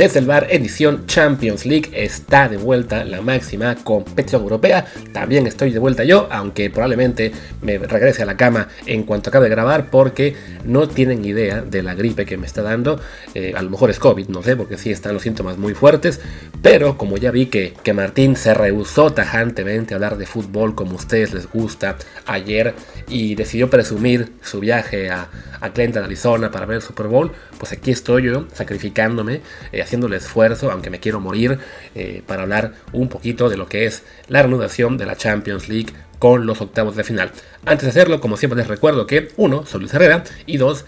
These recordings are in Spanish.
Desde el bar edición Champions League está de vuelta la máxima competición europea. También estoy de vuelta yo, aunque probablemente me regrese a la cama en cuanto acabe de grabar porque no tienen idea de la gripe que me está dando. Eh, a lo mejor es COVID, no sé, porque sí están los síntomas muy fuertes. Pero como ya vi que, que Martín se rehusó tajantemente a hablar de fútbol como a ustedes les gusta ayer y decidió presumir su viaje a, a Clinton, Arizona para ver el Super Bowl, pues aquí estoy yo sacrificándome. Eh, haciendo el esfuerzo, aunque me quiero morir, eh, para hablar un poquito de lo que es la reanudación de la Champions League con los octavos de final. Antes de hacerlo, como siempre les recuerdo que, uno, soy Luis Herrera, y dos,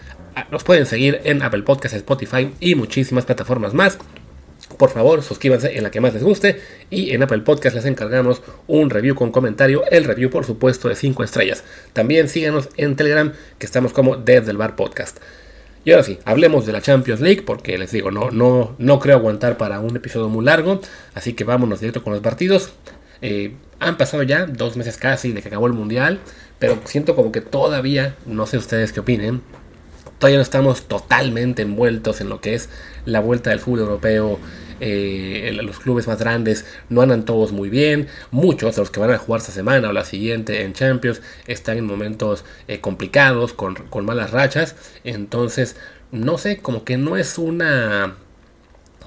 nos pueden seguir en Apple Podcasts, Spotify y muchísimas plataformas más. Por favor, suscríbanse en la que más les guste y en Apple Podcast les encargamos un review con comentario, el review por supuesto de 5 estrellas. También síganos en Telegram que estamos como Desde el Bar Podcast. Y ahora sí, hablemos de la Champions League, porque les digo, no, no, no creo aguantar para un episodio muy largo, así que vámonos directo con los partidos. Eh, han pasado ya dos meses casi de que acabó el Mundial, pero siento como que todavía, no sé ustedes qué opinen, todavía no estamos totalmente envueltos en lo que es la vuelta del fútbol europeo eh, los clubes más grandes no andan todos muy bien. Muchos de los que van a jugar esta semana o la siguiente en Champions están en momentos eh, complicados, con, malas rachas. Entonces, no sé, como que no es una,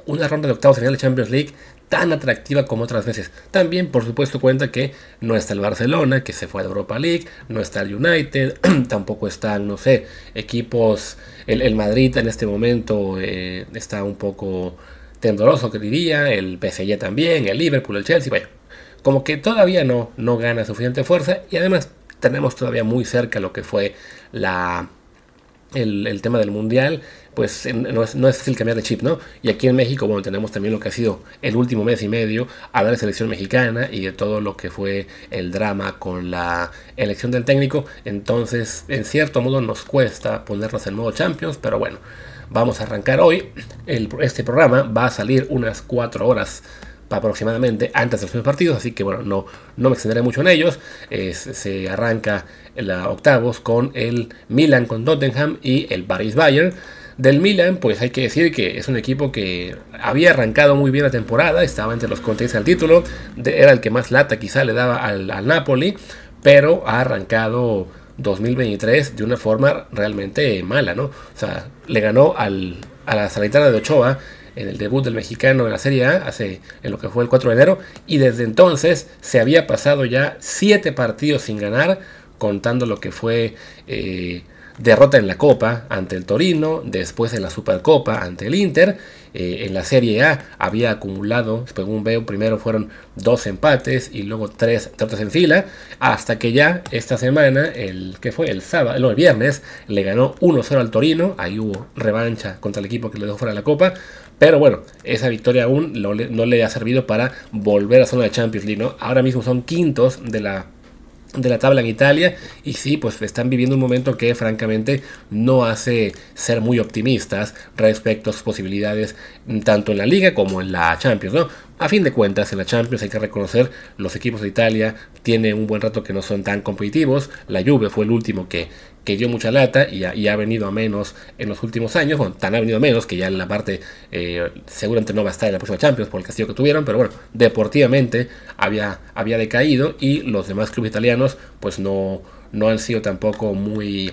una ronda de octavos final de Champions League tan atractiva como otras veces. También, por supuesto, cuenta que no está el Barcelona, que se fue a Europa League, no está el United, tampoco están, no sé, equipos, el, Madrid en este momento eh, está un poco tendoroso que diría, el PSG también, el Liverpool, el Chelsea, bueno, como que todavía no, no gana suficiente fuerza y además tenemos todavía muy cerca lo que fue la, el, tema del Mundial, pues no es, no es, fácil cambiar de chip, ¿no? Y aquí en México, bueno, tenemos también lo que ha sido el último mes y medio, a la selección mexicana y de todo lo que fue el drama con la elección del técnico, entonces en cierto modo nos cuesta ponernos en modo Champions, pero bueno vamos a arrancar hoy. este programa va a salir unas 4 horas aproximadamente antes de los partidos, así que bueno, no, no me extenderé mucho en ellos. se arranca la octavos con el Milan con Tottenham y el Paris Bayern. Del Milan, pues hay que decir que es un equipo que había arrancado muy bien la temporada, estaba entre los contendientes al título, era el que más lata quizá le daba al Napoli, pero ha arrancado 2023 de una forma realmente mala, ¿no? O sea, le ganó al, a la Salernitana de Ochoa en el debut del mexicano en la Serie A, hace, en lo que fue el 4 de enero, y desde entonces se había pasado ya 7 partidos sin ganar, contando lo que fue eh, derrota en la Copa ante el Torino, después en la Supercopa ante el Inter, eh, en la Serie A había acumulado, según veo, primero fueron dos empates y luego tres derrotas en fila, hasta que ya esta semana, el que fue el sábado, no, el viernes, le ganó 1-0 al Torino, ahí hubo revancha contra el equipo que le dejó fuera de la Copa, pero bueno, esa victoria aún no le, ha servido para volver a zona de Champions League, Ahora mismo son quintos de la de la tabla en Italia y sí, pues están viviendo un momento que francamente no hace ser muy optimistas respecto a sus posibilidades tanto en la liga como en la Champions, ¿no? A fin de cuentas, en la Champions hay que reconocer, los equipos de Italia tienen un buen rato que no son tan competitivos, la Juve fue el último que, que dio mucha lata y, ha venido a menos en los últimos años, bueno, tan ha venido a menos que ya en la parte eh, seguramente no va a estar en la próxima Champions por el castigo que tuvieron, pero bueno, deportivamente había, había decaído y los demás clubes italianos pues no, no han sido tampoco muy,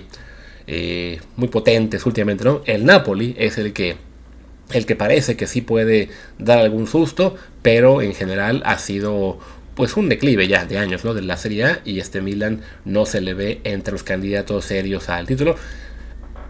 eh, muy potentes últimamente, ¿no? El Napoli es el que el que parece que sí puede dar algún susto, pero en general ha sido pues un declive ya de años ¿no? de la Serie A y este Milan no se le ve entre los candidatos serios al título.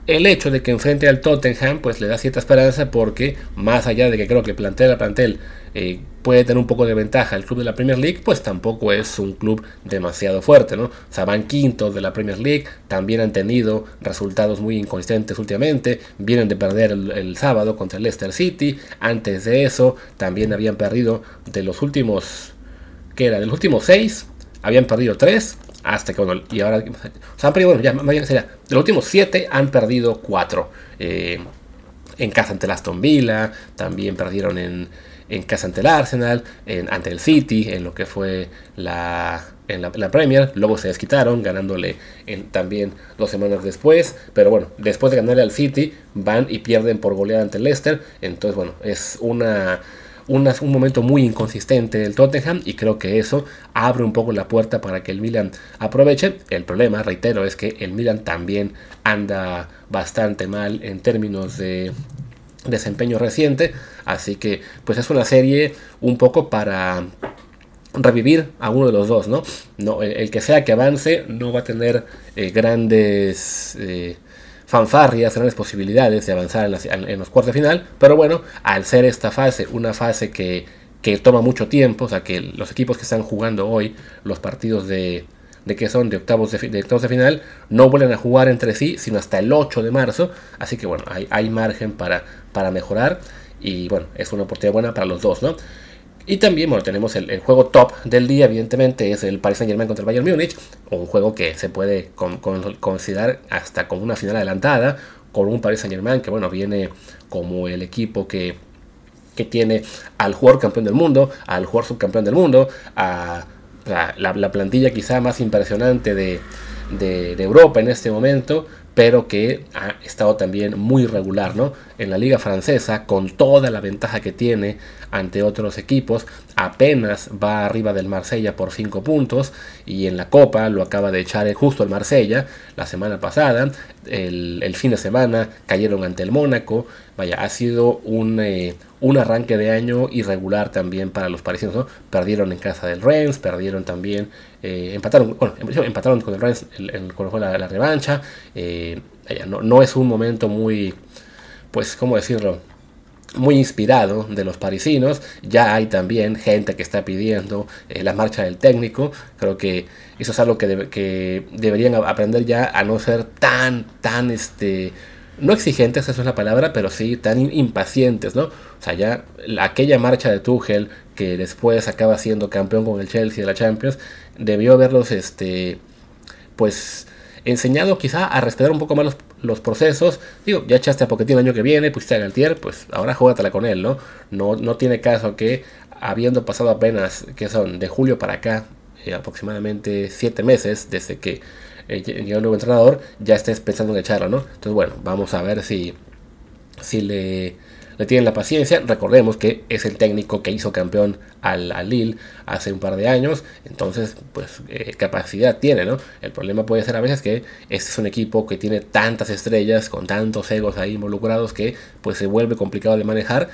El hecho de que enfrente al Tottenham pues le da cierta esperanza porque más allá de que creo que plantel a plantel eh, puede tener un poco de ventaja el club de la Premier League, pues tampoco es un club demasiado fuerte, ¿no? O sea, van quintos de la Premier League, también han tenido resultados muy inconsistentes últimamente, vienen de perder el, sábado contra el Leicester City, antes de eso también habían perdido de los últimos, ¿qué era? De los últimos seis, habían perdido tres, hasta que, bueno, y ahora, o sea, han bueno, ya, más bien sería, de los últimos siete han perdido cuatro. Eh, en casa ante el Aston Villa, también perdieron en, en casa ante el Arsenal, en, ante el City, en lo que fue la, en la, Premier. Luego se desquitaron, ganándole en, también dos semanas después. Pero bueno, después de ganarle al City, van y pierden por goleada ante el Leicester. Entonces, bueno, es una, un momento muy inconsistente del Tottenham y creo que eso abre un poco la puerta para que el Milan aproveche. El problema, reitero, es que el Milan también anda bastante mal en términos de desempeño reciente. Así que pues es una serie un poco para revivir a uno de los dos, ¿no? no el, que sea que avance no va a tener eh, grandes eh, fanfarrias, grandes posibilidades de avanzar en, los cuartos de final, pero bueno, al ser esta fase una fase que, que toma mucho tiempo, o sea que los equipos que están jugando hoy los partidos de, de que son de octavos de, octavos de final, no vuelven a jugar entre sí, sino hasta el 8 de marzo. Así que bueno, hay, hay margen para, para mejorar. Y bueno, es una oportunidad buena para los dos, ¿no? Y también, bueno, tenemos el, juego top del día, evidentemente, es el Paris Saint Germain contra el Bayern Múnich, un juego que se puede considerar hasta como una final adelantada, con un Paris Saint Germain que, bueno, viene como el equipo que, que tiene al jugador campeón del mundo, al jugador subcampeón del mundo, a la, plantilla quizá más impresionante de, de Europa en este momento, pero que ha estado también muy regular ¿no? en la liga francesa, con toda la ventaja que tiene ante otros equipos, apenas va arriba del Marsella por 5 puntos y en la Copa lo acaba de echar justo el Marsella la semana pasada, el, fin de semana cayeron ante el Mónaco, vaya, ha sido un, eh, un arranque de año irregular también para los parisinos, ¿no? perdieron en casa del Rennes, perdieron también, eh, empataron, bueno, empataron con el Rennes en, con la, revancha, eh, no, no es un momento muy, pues, ¿cómo decirlo? muy inspirado de los parisinos. Ya hay también gente que está pidiendo eh, la marcha del técnico. Creo que eso es algo que, que, deberían aprender ya a no ser tan, tan, este, no exigentes, esa es la palabra, pero sí tan impacientes, ¿no? O sea, ya aquella marcha de Tuchel que después acaba siendo campeón con el Chelsea de la Champions, debió haberlos, este, pues enseñado quizá a respetar un poco más los, los procesos. Digo, ya echaste a Poquetín el año que viene, pusiste a Galtier, pues ahora juégatela con él, ¿no? ¿no? No tiene caso que, habiendo pasado apenas, que son de julio para acá, eh, aproximadamente 7 meses desde que eh, llegó el nuevo entrenador, ya estés pensando en echarlo, ¿no? Entonces, bueno, vamos a ver si, si le le tienen la paciencia. Recordemos que es el técnico que hizo campeón al, Lille hace un par de años, entonces pues eh, capacidad tiene, ¿no? El problema puede ser a veces que este es un equipo que tiene tantas estrellas, con tantos egos ahí involucrados que pues se vuelve complicado de manejar.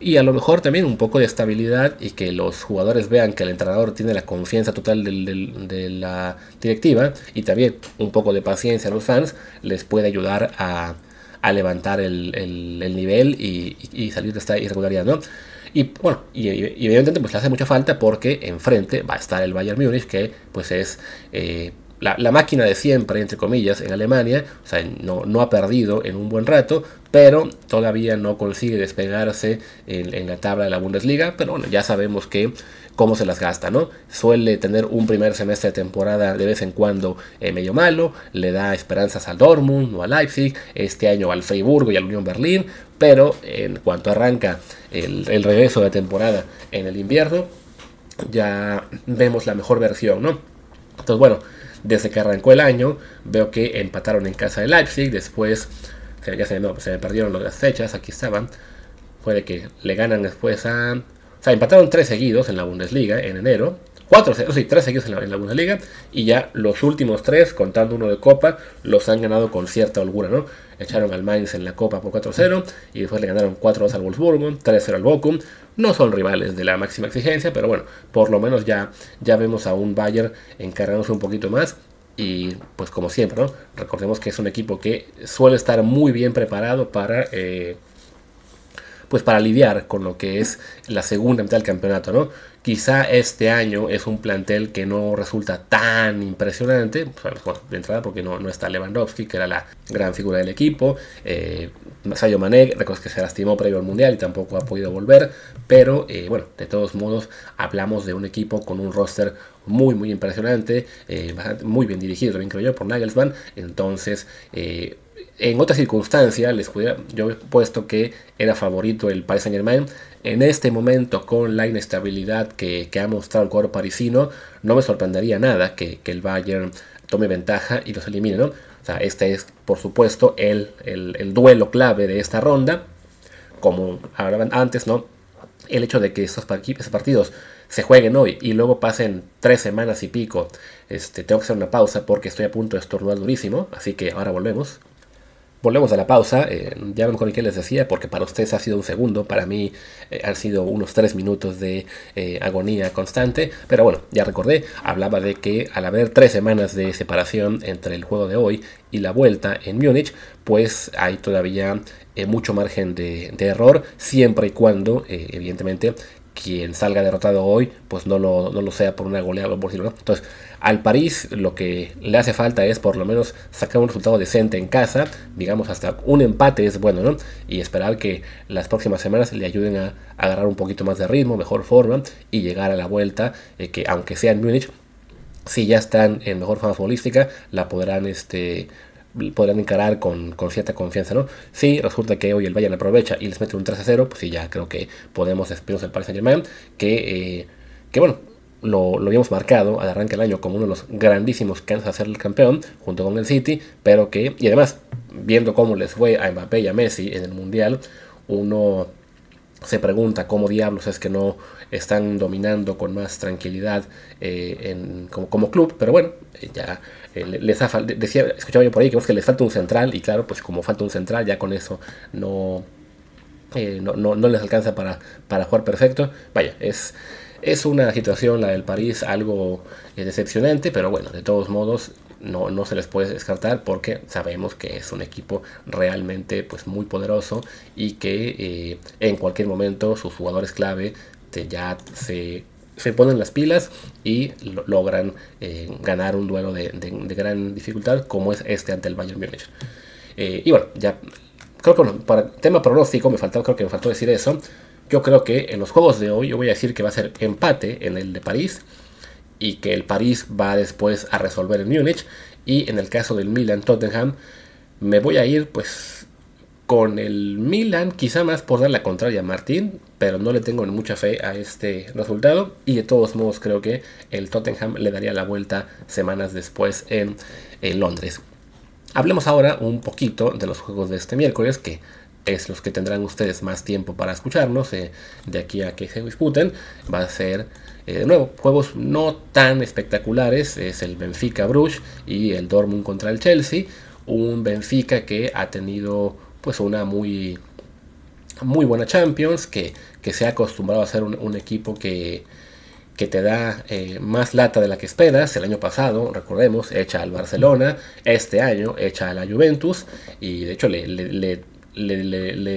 Y a lo mejor también un poco de estabilidad y que los jugadores vean que el entrenador tiene la confianza total de la directiva y también un poco de paciencia a los fans les puede ayudar a, a levantar el, el, nivel y, salir de esta irregularidad, ¿no? Y bueno, y, evidentemente pues le hace mucha falta porque enfrente va a estar el Bayern Múnich, que pues es eh, la, máquina de siempre, entre comillas, en Alemania, o sea, no, no, ha perdido en un buen rato, pero todavía no consigue despegarse en, la tabla de la Bundesliga, pero bueno, ya sabemos que cómo se las gasta, ¿no? Suele tener un primer semestre de temporada de vez en cuando eh, medio malo, le da esperanzas al Dortmund o al Leipzig, este año al Freiburgo y al Unión Berlín, pero en cuanto arranca el, regreso de temporada en el invierno, ya vemos la mejor versión, ¿no? Entonces, bueno, desde que arrancó el año, veo que empataron en casa de Leipzig, después ya se, se me perdieron las fechas, aquí estaban, fue de que le ganan después a o sea, empataron tres seguidos en la Bundesliga en enero. Cuatro, sí, tres seguidos en la, Bundesliga. Y ya los últimos tres, contando uno de Copa, los han ganado con cierta holgura, ¿no? Echaron al Mainz en la Copa por 4-0. Y después le ganaron 4-2 al Wolfsburgo, 3-0 al Bochum. No son rivales de la máxima exigencia, pero bueno, por lo menos ya, ya vemos a un Bayern encargándose un poquito más. Y pues como siempre, ¿no? Recordemos que es un equipo que suele estar muy bien preparado para... Eh, pues para lidiar con lo que es la segunda mitad del campeonato, ¿no? Quizá este año es un plantel que no resulta tan impresionante, bueno, de entrada porque no, no, está Lewandowski, que era la gran figura del equipo, eh, Sayo Mané, recuerdo que se lastimó previo al Mundial y tampoco ha podido volver, pero eh, bueno, de todos modos hablamos de un equipo con un roster muy muy impresionante, eh, muy bien dirigido también creo yo por Nagelsmann, entonces... Eh, en otra circunstancia les hubiera, yo he puesto que era favorito el Paris Saint Germain. En este momento, con la inestabilidad que, ha mostrado el cuadro parisino, no me sorprendería nada que, el Bayern tome ventaja y los elimine, ¿no? O sea, este es, por supuesto, el, el, duelo clave de esta ronda. Como hablaban antes, ¿no? El hecho de que estos partidos se jueguen hoy y luego pasen tres semanas y pico, este, tengo que hacer una pausa porque estoy a punto de estornudar durísimo, así que ahora volvemos. Volvemos a la pausa, eh, ya me acuerdo que les decía, porque para ustedes ha sido un segundo, para mí eh, han sido unos tres minutos de eh, agonía constante, pero bueno, ya recordé, hablaba de que al haber tres semanas de separación entre el juego de hoy y la vuelta en Múnich, pues hay todavía mucho margen de, de, error, siempre y cuando, evidentemente, quien salga derrotado hoy, pues no lo, no lo sea por una goleada por decirlo. Entonces, al París lo que le hace falta es por lo menos sacar un resultado decente en casa, digamos hasta un empate es bueno, ¿no? Y esperar que las próximas semanas le ayuden a, agarrar un poquito más de ritmo, mejor forma y llegar a la vuelta, eh, que aunque sea en Múnich, si ya están en mejor forma futbolística, la podrán este podrán encarar con, cierta confianza, ¿no? Si resulta que hoy el Bayern aprovecha y les mete un 3 a 0, pues sí, ya creo que podemos despedirnos del Paris Saint Germain, que, eh, que bueno, lo, lo, habíamos marcado al arranque del año como uno de los grandísimos que a ser el campeón, junto con el City, pero que, y además, viendo cómo les fue a Mbappé y a Messi en el Mundial, uno se pregunta cómo diablos es que no están dominando con más tranquilidad eh, como, club, pero bueno, eh, ya eh, les decía, escuchaba yo por ahí que, que les falta un central y claro, pues como falta un central ya con eso no, no, les alcanza para, para jugar perfecto. Vaya, es, es una situación la del París algo decepcionante, pero bueno, de todos modos no, no se les puede descartar porque sabemos que es un equipo realmente pues, muy poderoso y que en cualquier momento sus jugadores clave ya se, ponen las pilas y logran eh, ganar un duelo de, gran dificultad como es este ante el Bayern Múnich. Eh, y bueno, ya creo que para tema pronóstico me faltó, creo que me faltó decir eso. Yo creo que en los juegos de hoy yo voy a decir que va a ser empate en el de París y que el París va después a resolver el Múnich y en el caso del Milan Tottenham me voy a ir pues con el Milan, quizá más por dar la contraria a Martín, pero no le tengo mucha fe a este resultado. Y de todos modos creo que el Tottenham le daría la vuelta semanas después en, Londres. Hablemos ahora un poquito de los juegos de este miércoles, que es los que tendrán ustedes más tiempo para escucharnos eh, de aquí a que se disputen. Va a ser, eh, de nuevo, juegos no tan espectaculares. Es el Benfica Bruges y el Dortmund contra el Chelsea. Un Benfica que ha tenido pues una muy, muy buena Champions, que, se ha acostumbrado a ser un, equipo que, que, te da eh, más lata de la que esperas. El año pasado, recordemos, echa al Barcelona, este año echa a la Juventus, y de hecho le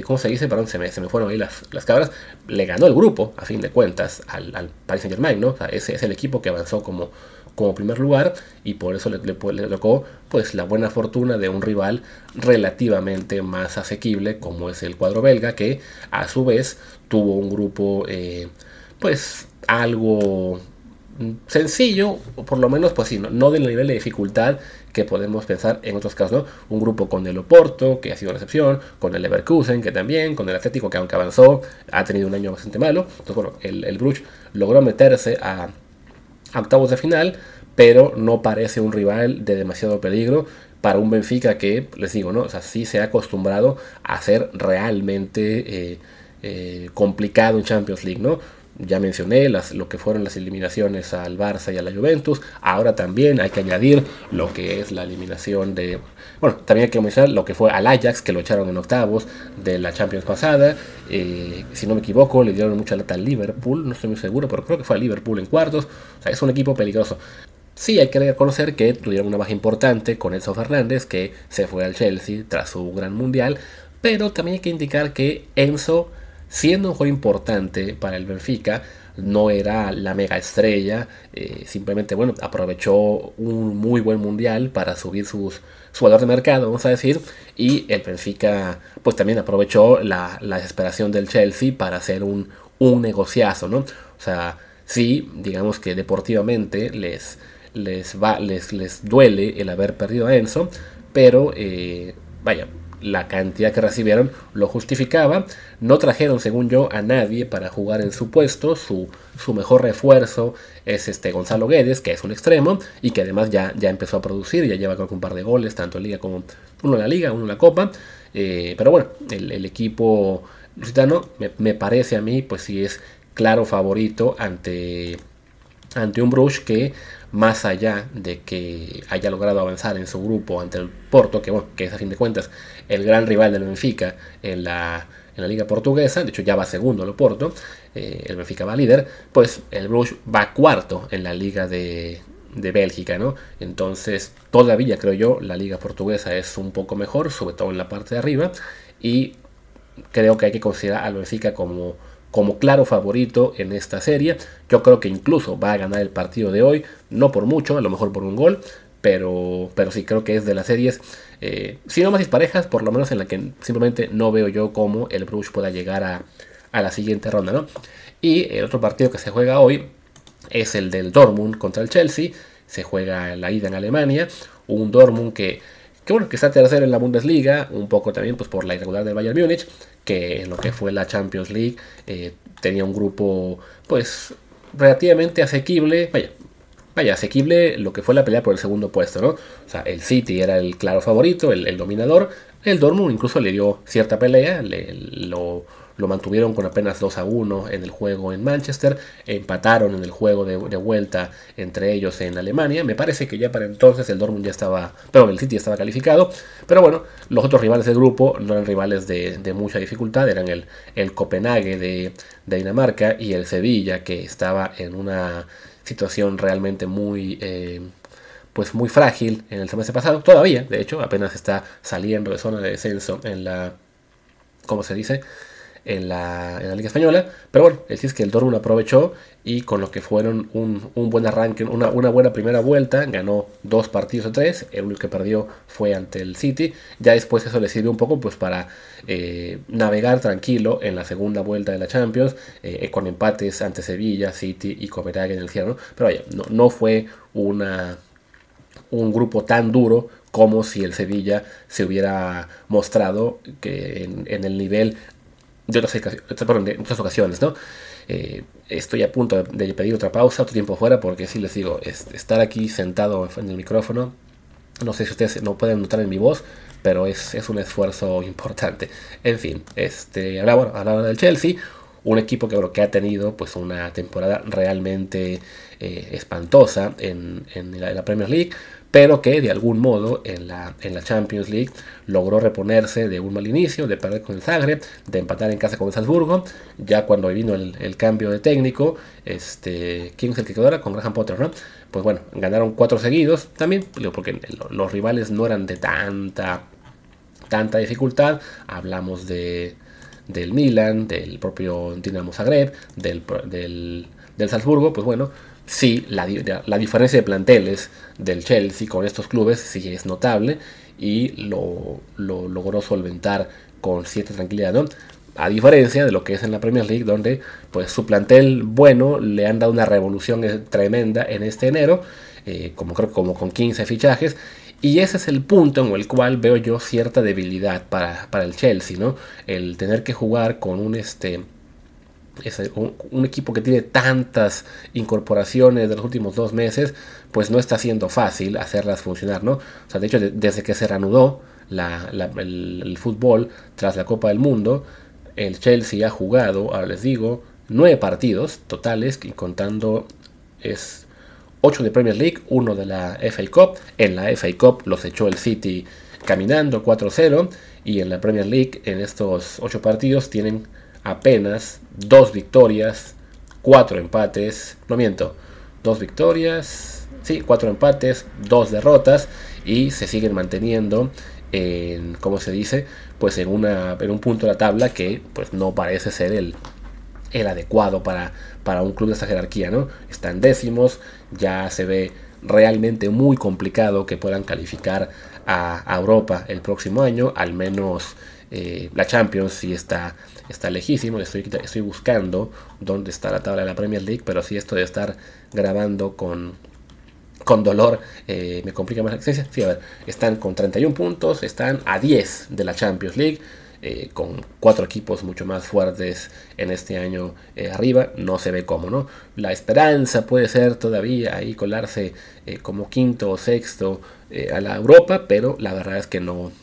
¿cómo se dice? Perdón, se me, se me fueron ahí las, las, cabras. Le ganó el grupo, a fin de cuentas, al, al Paris Saint Germain, ¿no? ese es el equipo que avanzó como, como primer lugar y por eso le, tocó pues la buena fortuna de un rival relativamente más asequible como es el cuadro belga que a su vez tuvo un grupo eh, pues algo sencillo o por lo menos pues sí, no, del nivel de dificultad que podemos pensar en otros casos, Un grupo con el Oporto, que ha sido una excepción, con el Leverkusen, que también, con el Atlético, que aunque avanzó, ha tenido un año bastante malo. Entonces, bueno, el, el Bruges logró meterse a, octavos de final, pero no parece un rival de demasiado peligro para un Benfica que, les digo, ¿no? O sea, sí se ha acostumbrado a ser realmente eh, eh, complicado en Champions League, ¿no? Ya mencioné las, lo que fueron las eliminaciones al Barça y a la Juventus. Ahora también hay que añadir lo que es la eliminación de. Bueno, también hay que mencionar lo que fue al Ajax, que lo echaron en octavos de la Champions pasada. Eh, si no me equivoco, le dieron mucha lata al Liverpool, no estoy muy seguro, pero creo que fue al Liverpool en cuartos. O sea, es un equipo peligroso. Sí hay que reconocer que tuvieron una baja importante con Enzo Fernández, que se fue al Chelsea tras su gran mundial. Pero también hay que indicar que Enzo siendo un juego importante para el Benfica, no era la mega estrella, eh, simplemente bueno, aprovechó un muy buen mundial para subir sus, su valor de mercado, vamos a decir, y el Benfica pues también aprovechó la, desesperación del Chelsea para hacer un, un negociazo, ¿no? O sea, sí, digamos que deportivamente les, les, va, les, les duele el haber perdido a Enzo, pero eh, vaya, la cantidad que recibieron lo justificaba. No trajeron, según yo, a nadie para jugar en su puesto. Su, su mejor refuerzo es este Gonzalo Guedes, que es un extremo y que además ya, ya empezó a producir, ya lleva con un par de goles, tanto en Liga como uno en la Liga, uno en la Copa. Eh, pero bueno, el, equipo lusitano me, me, parece a mí, pues sí es claro favorito ante, ante un Bruges que más allá de que haya logrado avanzar en su grupo ante el Porto, que, bueno, que es a fin de cuentas el gran rival del Benfica en la, en la liga portuguesa, de hecho ya va segundo el Porto, eh, el Benfica va líder, pues el Bruges va cuarto en la liga de, de Bélgica, ¿no? Entonces todavía creo yo la liga portuguesa es un poco mejor, sobre todo en la parte de arriba, y creo que hay que considerar al Benfica como como claro favorito en esta serie. Yo creo que incluso va a ganar el partido de hoy, no por mucho, a lo mejor por un gol, pero, pero sí creo que es de las series, eh, si no más disparejas, por lo menos en la que simplemente no veo yo cómo el Bruges pueda llegar a, la siguiente ronda. ¿no? Y el otro partido que se juega hoy es el del Dortmund contra el Chelsea. Se juega la ida en Alemania. Un Dortmund que, que, bueno, que está tercero en la Bundesliga, un poco también pues, por la irregular del Bayern Múnich, que en lo que fue la Champions League eh, tenía un grupo pues relativamente asequible, vaya, vaya, asequible lo que fue la pelea por el segundo puesto, ¿no? O sea, el City era el claro favorito, el, dominador, el Dortmund incluso le dio cierta pelea, le, lo, lo mantuvieron con apenas 2 a 1 en el juego en Manchester, empataron en el juego de, vuelta entre ellos en Alemania, me parece que ya para entonces el Dortmund ya estaba, pero el City estaba calificado, pero bueno, los otros rivales del grupo no eran rivales de, mucha dificultad, eran el, el Copenhague de, Dinamarca y el Sevilla que estaba en una situación realmente muy... Eh, pues muy frágil en el semestre pasado, todavía, de hecho, apenas está saliendo de zona de descenso en la, ¿cómo se dice? En la, Liga Española. Pero bueno, el que el Dortmund aprovechó y con lo que fueron un, buen arranque, una, buena primera vuelta, ganó dos partidos o tres. El único que perdió fue ante el City. Ya después eso le sirvió un poco pues para eh, navegar tranquilo en la segunda vuelta de la Champions, eh, con empates ante Sevilla, City y Copenhague en el cierre. Pero vaya, no, no fue una, un grupo tan duro como si el Sevilla se hubiera mostrado que en el nivel de otras, ocasiones, ¿no? Eh, estoy a punto de pedir otra pausa, otro tiempo fuera, porque si les digo, estar aquí sentado en el micrófono, no sé si ustedes no pueden notar en mi voz, pero es, un esfuerzo importante. En fin, este, hablaba, del Chelsea, un equipo que, que ha tenido pues una temporada realmente eh, espantosa en, la, Premier League, pero que de algún modo en la, en la Champions League logró reponerse de un mal inicio, de perder con el Zagreb, de empatar en casa con el Salzburgo, ya cuando vino el, cambio de técnico, este, ¿quién es el que quedó? Con Graham Potter, ¿no? Pues bueno, ganaron cuatro seguidos también, porque los rivales no eran de tanta, tanta dificultad, hablamos de, del Milan, del propio Dinamo Zagreb, del, del, del Salzburgo, pues bueno, sí, la, diferencia de planteles del Chelsea con estos clubes sí es notable y lo, logró solventar con cierta tranquilidad, ¿no? A diferencia de lo que es en la Premier League, donde pues su plantel bueno le han dado una revolución tremenda en este enero, eh, como creo como con 15 fichajes, y ese es el punto en el cual veo yo cierta debilidad para, para el Chelsea, ¿no? El tener que jugar con un este es un, equipo que tiene tantas incorporaciones de los últimos dos meses, pues no está siendo fácil hacerlas funcionar, ¿no? O sea, de hecho, desde que se reanudó el, fútbol tras la Copa del Mundo, el Chelsea ha jugado, ahora les digo, nueve partidos totales, y contando es 8 de Premier League, uno de la FA Cup. En la FA Cup los echó el City caminando 4-0, y en la Premier League, en estos 8 partidos, tienen apenas dos victorias, cuatro empates, no miento, dos victorias, sí, cuatro empates, dos derrotas y se siguen manteniendo en, ¿cómo se dice? Pues en, una, en un punto de la tabla que pues no parece ser el, el adecuado para, para un club de esta jerarquía, ¿no? Están décimos, ya se ve realmente muy complicado que puedan calificar a, Europa el próximo año, al menos eh, la Champions sí está, está lejísimo. Estoy, estoy buscando dónde está la tabla de la Premier League, pero sí esto de estar grabando con, con dolor eh, me complica más la existencia. Sí, a ver, están con 31 puntos, están a 10 de la Champions League. Eh, con cuatro equipos mucho más fuertes en este año eh, arriba, no se ve cómo, ¿no? La esperanza puede ser todavía ahí colarse como quinto o sexto a la Europa, pero la verdad es que no,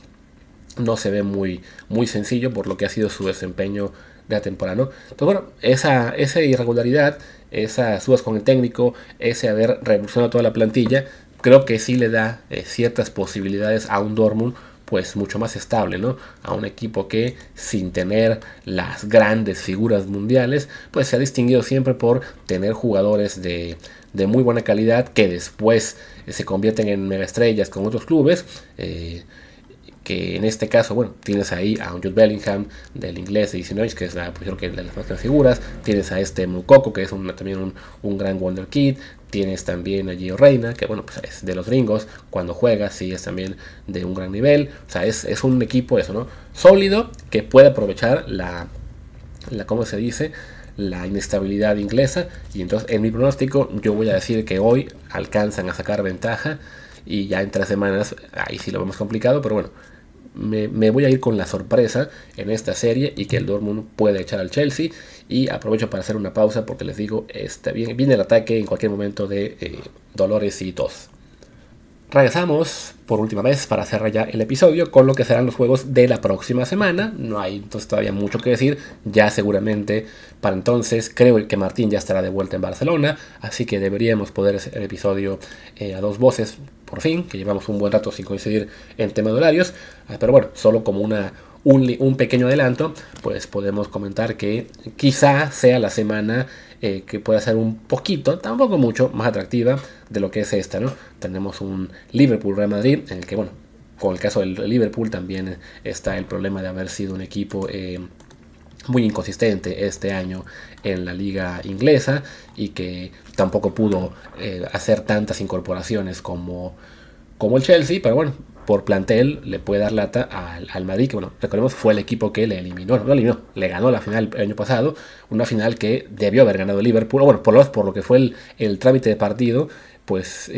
no se ve muy, muy sencillo por lo que ha sido su desempeño de la temporada, ¿no? Entonces, bueno, esa, esa irregularidad esas subas con el técnico, ese haber revolucionado toda la plantilla, creo que sí le da eh, ciertas posibilidades a un Dortmund pues mucho más estable, ¿no? A un equipo que sin tener las grandes figuras mundiales, pues se ha distinguido siempre por tener jugadores de, muy buena calidad que después eh, se convierten en mega estrellas con otros clubes. Eh, que en este caso, bueno, tienes ahí a un Jude Bellingham del inglés de 19, que es la posición que de las más figuras, tienes a este Mukoko, que es también un, un, gran wonder kid, tienes también a Gio Reina, que bueno, pues es de los gringos, cuando juega sí es también de un gran nivel, o sea, es, es un equipo eso, ¿no? Sólido, que puede aprovechar la, la ¿cómo se dice? la inestabilidad inglesa. Y entonces en mi pronóstico yo voy a decir que hoy alcanzan a sacar ventaja. Y ya en tres semanas ahí sí lo vemos complicado, pero bueno, me, voy a ir con la sorpresa en esta serie y que el Dortmund puede echar al Chelsea. Y aprovecho para hacer una pausa porque les digo, está bien, viene el ataque en cualquier momento de eh, dolores y tos. Regresamos por última vez para cerrar ya el episodio con lo que serán los juegos de la próxima semana. No hay entonces todavía mucho que decir. Ya seguramente para entonces creo que Martín ya estará de vuelta en Barcelona. Así que deberíamos poder hacer el episodio eh, a dos voces por fin, que llevamos un buen rato sin coincidir en temas de horarios. Ah, pero bueno, solo como una, un, pequeño adelanto, pues podemos comentar que quizá sea la semana eh, que pueda ser un poquito, tampoco mucho, más atractiva de lo que es esta, ¿no? Tenemos un Liverpool-Real Madrid, en el que, bueno, con el caso del Liverpool también está el problema de haber sido un equipo... Eh, muy inconsistente este año en la liga inglesa y que tampoco pudo eh, hacer tantas incorporaciones como, como el Chelsea, pero bueno, por plantel le puede dar lata al, Madrid, que bueno, recordemos fue el equipo que le eliminó, no, eliminó, le ganó la final el año pasado, una final que debió haber ganado Liverpool, bueno, por lo, por lo que fue el, el trámite de partido, pues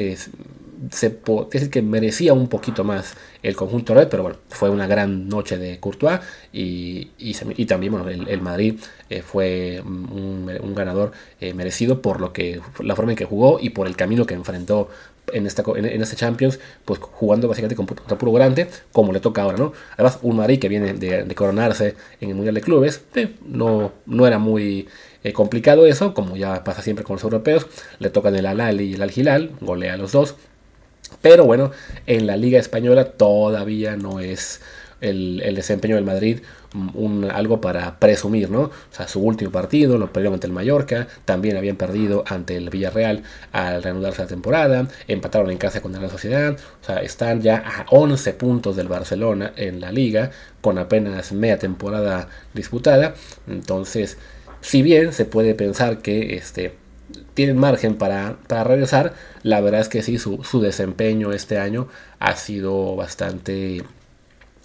se puede decir que merecía un poquito más el conjunto red, pero bueno, fue una gran noche de Courtois y, y, también bueno, el, Madrid eh, fue un, ganador eh, merecido por lo que la forma en que jugó y por el camino que enfrentó en esta en, este Champions, pues jugando básicamente contra puro grande, como le toca ahora, ¿no? Además, un Madrid que viene de, coronarse en el Mundial de Clubes, eh, no, no era muy complicado eso, como ya pasa siempre con los europeos, le tocan el Al y el Al Hilal, golea a los dos, pero bueno, en la Liga Española todavía no es el, desempeño del Madrid un, algo para presumir, ¿no? O sea, su último partido lo perdieron ante el Mallorca, también habían perdido ante el Villarreal al reanudarse la temporada, empataron en casa contra la Sociedad, o sea, están ya a 11 puntos del Barcelona en la liga, con apenas media temporada disputada, entonces, si bien se puede pensar que este tienen margen para, regresar. La verdad es que sí, su, desempeño este año ha sido bastante,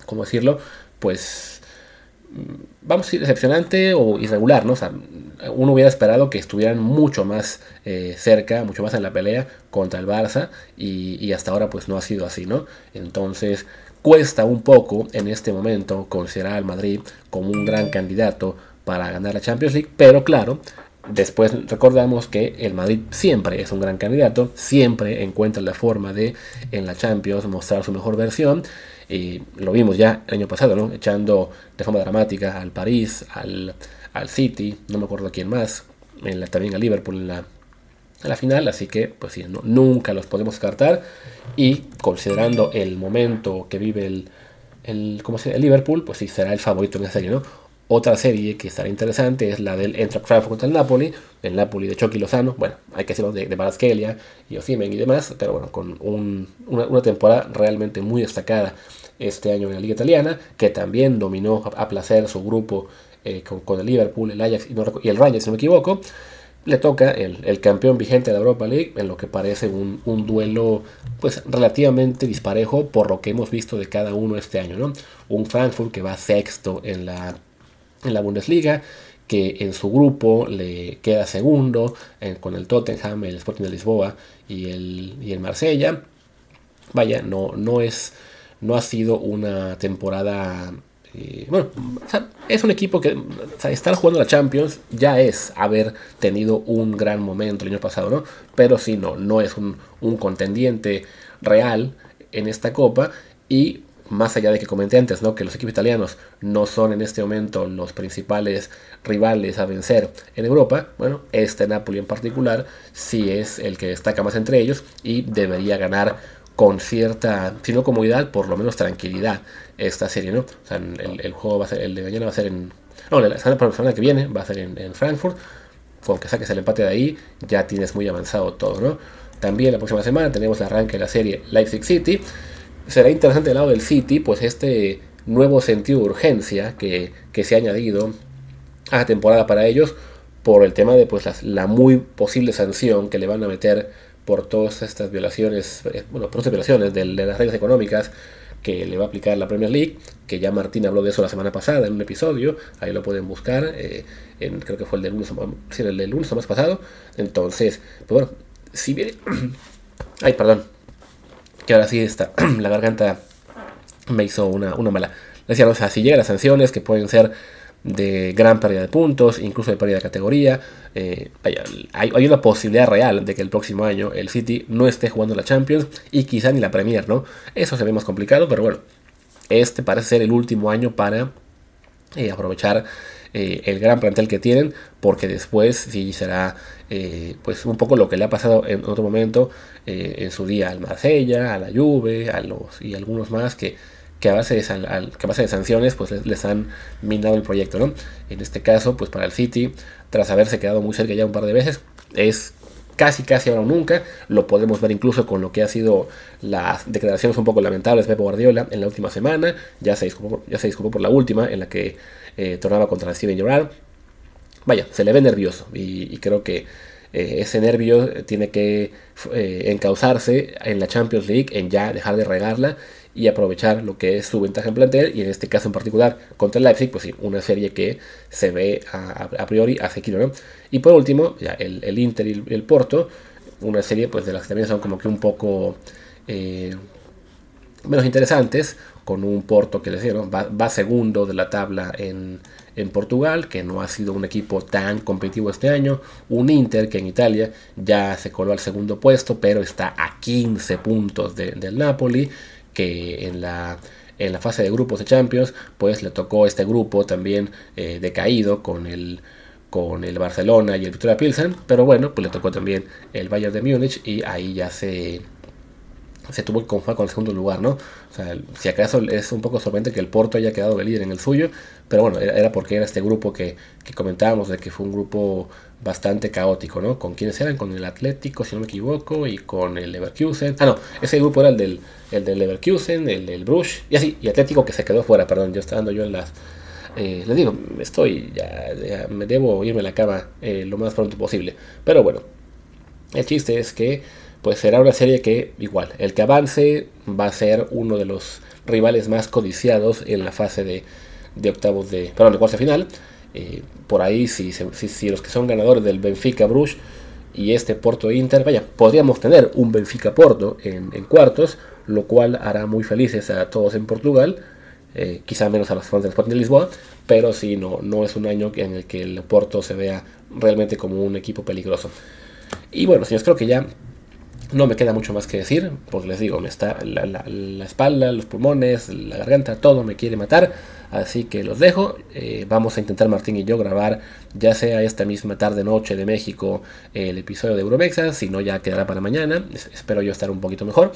¿cómo decirlo? Pues, mm, vamos a decir, decepcionante o irregular, ¿no? O sea, uno hubiera esperado que estuvieran mucho más eh, cerca, mucho más en la pelea contra el Barça y, hasta ahora pues no ha sido así, ¿no? Entonces cuesta un poco en este momento considerar al Madrid como un gran candidato para ganar la Champions League, pero claro, Después recordamos que el Madrid siempre es un gran candidato, siempre encuentra la forma de en la Champions mostrar su mejor versión. Y lo vimos ya el año pasado, ¿no? echando de forma dramática al París, al, City, no me acuerdo quién más, en la, también a Liverpool en la, la final. Así que, pues sí, nunca los podemos descartar. Y considerando el momento que vive el, el, ¿cómo se, el Liverpool, pues sí será el favorito en esa serie, ¿no? Otra serie que estará interesante es la del Eintracht Frankfurt contra el Napoli, el Napoli de Chucky Lozano, bueno, hay que decirlo de, de y Osimen y demás, pero bueno, con una, temporada realmente muy destacada este año en la Liga Italiana, que también dominó a, placer su grupo eh, con, el Liverpool, el Ajax y, el Rangers, si no me equivoco. Le toca el, campeón vigente de la Europa League, en lo que parece un, un, duelo pues relativamente disparejo por lo que hemos visto de cada uno este año, ¿no? Un Frankfurt que va sexto en la en la Bundesliga, que en su grupo le queda segundo con el Tottenham, el Sporting de Lisboa y el, y el Marsella. Vaya, no, no, es, no ha sido una temporada eh, bueno, es un equipo que estar jugando la Champions ya es haber tenido un gran momento el año pasado, ¿no? Pero sí, no, no es un, un contendiente real en esta copa y más allá de que comenté antes, ¿no? que los equipos italianos no son en este momento los principales rivales a vencer en Europa, bueno, este Napoli en particular sí es el que destaca más entre ellos y debería ganar con cierta, si no comodidad, por lo menos tranquilidad esta serie, ¿no? El, juego va a ser, el de mañana va a ser en, no, la semana que viene va a ser en, en Frankfurt, con que saques el empate de ahí, ya tienes muy avanzado todo, ¿no? También la próxima semana tenemos el arranque de la serie Leipzig City, será interesante el lado del City, pues este nuevo sentido de urgencia que, se ha añadido a la temporada para ellos por el tema de pues la muy posible sanción que le van a meter por todas estas violaciones, eh, bueno, por estas violaciones de, las reglas económicas que le va a aplicar la Premier League, que ya Martín habló de eso la semana pasada en un episodio, ahí lo pueden buscar, eh, en, creo que fue el del lunes, el del lunes o más pasado, entonces, pues bueno, si viene, ay, perdón, que ahora sí está, la garganta me hizo una, una mala. Decía, o sea, si llegan las sanciones que pueden ser de gran pérdida de puntos, incluso de pérdida de categoría, eh, hay, hay, una posibilidad real de que el próximo año el City no esté jugando la Champions y quizá ni la Premier, ¿no? Eso se ve más complicado, pero bueno, este parece ser el último año para eh, aprovechar eh, el gran plantel que tienen, porque después sí será eh, pues un poco lo que le ha pasado en otro momento eh, en su día al Marsella, a la Juve, a los y algunos más que, que a base de, que base de sanciones pues les, han minado el proyecto, ¿no? En este caso, pues para el City, tras haberse quedado muy cerca ya un par de veces, es casi casi ahora o nunca. Lo podemos ver incluso con lo que ha sido las declaraciones un poco lamentables de Pep Guardiola en la última semana. Ya se disculpó, ya se disculpó por la última, en la que eh, tornaba contra Steven Gerrard. Vaya, se le ve nervioso y, creo que eh, ese nervio tiene que eh, encauzarse en la Champions League, en ya dejar de regarla y aprovechar lo que es su ventaja en plantel y en este caso en particular contra el Leipzig, pues sí, una serie que se ve a, priori asequible, ¿no? Y por último, ya el, Inter y el, Porto, una serie pues de las que también son como que un poco menos interesantes, con un Porto que les dieron, va, segundo de la tabla en, Portugal, que no ha sido un equipo tan competitivo este año, un Inter que en Italia ya se coló al segundo puesto, pero está a 15 puntos del Napoli, que en la, en la fase de grupos de Champions, pues le tocó este grupo también eh, decaído con el con el Barcelona y el Victoria Pilsen, pero bueno, pues le tocó también el Bayern de Múnich y ahí ya se se tuvo que conformar con el segundo lugar, ¿no? O sea, si acaso es un poco sorprendente que el Porto haya quedado de líder en el suyo, pero bueno, era, porque era este grupo que, comentábamos, de que fue un grupo bastante caótico, ¿no? ¿Con quiénes eran? Con el Atlético, si no me equivoco, y con el Leverkusen. Ah, no, ese grupo era el del, el del Leverkusen, el del Bruges, y así, y Atlético que se quedó fuera, perdón, yo estaba yo en las... Eh, les digo, estoy, ya, me debo irme a la cama eh, lo más pronto posible. Pero bueno, el chiste es que pues será una serie que igual, el que avance va a ser uno de los rivales más codiciados en la fase de, octavos de, perdón, de cuarta final. Eh, por ahí, si, si, los que son ganadores del Benfica Bruges y este Porto Inter, vaya, podríamos tener un Benfica Porto en, cuartos, lo cual hará muy felices a todos en Portugal. Eh, quizá menos a los fans del Sporting de Lisboa, pero sí, no, no es un año en el que el Porto se vea realmente como un equipo peligroso. Y bueno, señores, creo que ya no me queda mucho más que decir, porque les digo, me está la, espalda, los pulmones, la garganta, todo me quiere matar. Así que los dejo. Eh, vamos a intentar Martín y yo grabar, ya sea esta misma tarde noche de México, el episodio de Euromexa. Si no, ya quedará para mañana. espero yo estar un poquito mejor.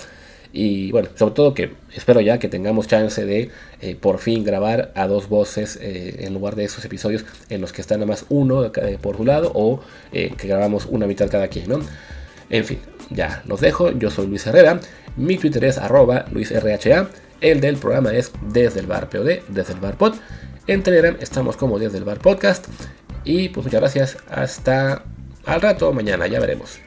Y bueno, sobre todo que espero ya que tengamos chance de eh, por fin grabar a dos voces eh, en lugar de esos episodios en los que está nada más uno por su lado o que grabamos una mitad cada quien, ¿no? En fin, ya los dejo. Yo soy Luis Herrera. Mi Twitter es arroba LuisRHA. El del programa es desde el bar POD, desde el bar pod. En Telegram estamos como desde el bar podcast. Y pues muchas gracias. Hasta al rato. Mañana ya veremos.